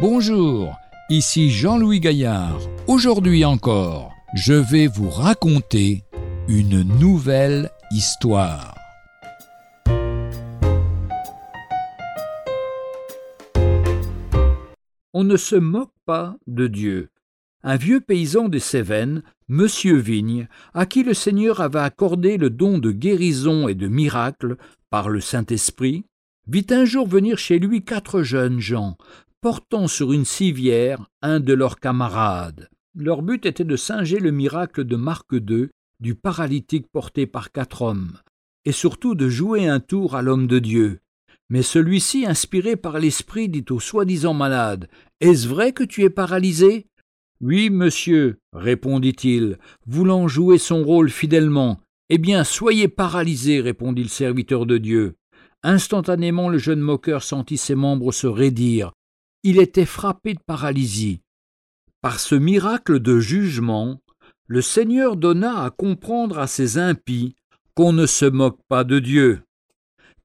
Bonjour, ici Jean-Louis Gaillard. Aujourd'hui encore, je vais vous raconter une nouvelle histoire. On ne se moque pas de Dieu. Un vieux paysan des Cévennes, Monsieur Vigne, à qui le Seigneur avait accordé le don de guérison et de miracle par le Saint-Esprit, vit un jour venir chez lui quatre jeunes gens, portant sur une civière un de leurs camarades. Leur but était de singer le miracle de Marc II du paralytique porté par quatre hommes, et surtout de jouer un tour à l'homme de Dieu. Mais celui-ci, inspiré par l'esprit, dit au soi-disant malade Est-ce vrai que tu es paralysé Oui, monsieur, répondit-il, voulant jouer son rôle fidèlement. Eh bien, soyez paralysé, répondit le serviteur de Dieu. Instantanément, le jeune moqueur sentit ses membres se raidir, il était frappé de paralysie. Par ce miracle de jugement, le Seigneur donna à comprendre à ses impies qu'on ne se moque pas de Dieu.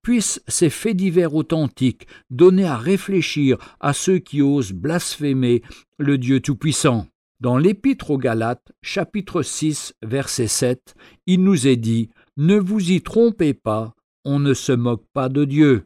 Puissent ces faits divers authentiques donner à réfléchir à ceux qui osent blasphémer le Dieu Tout-Puissant. Dans l'Épître aux Galates, chapitre 6, verset 7, il nous est dit Ne vous y trompez pas, on ne se moque pas de Dieu.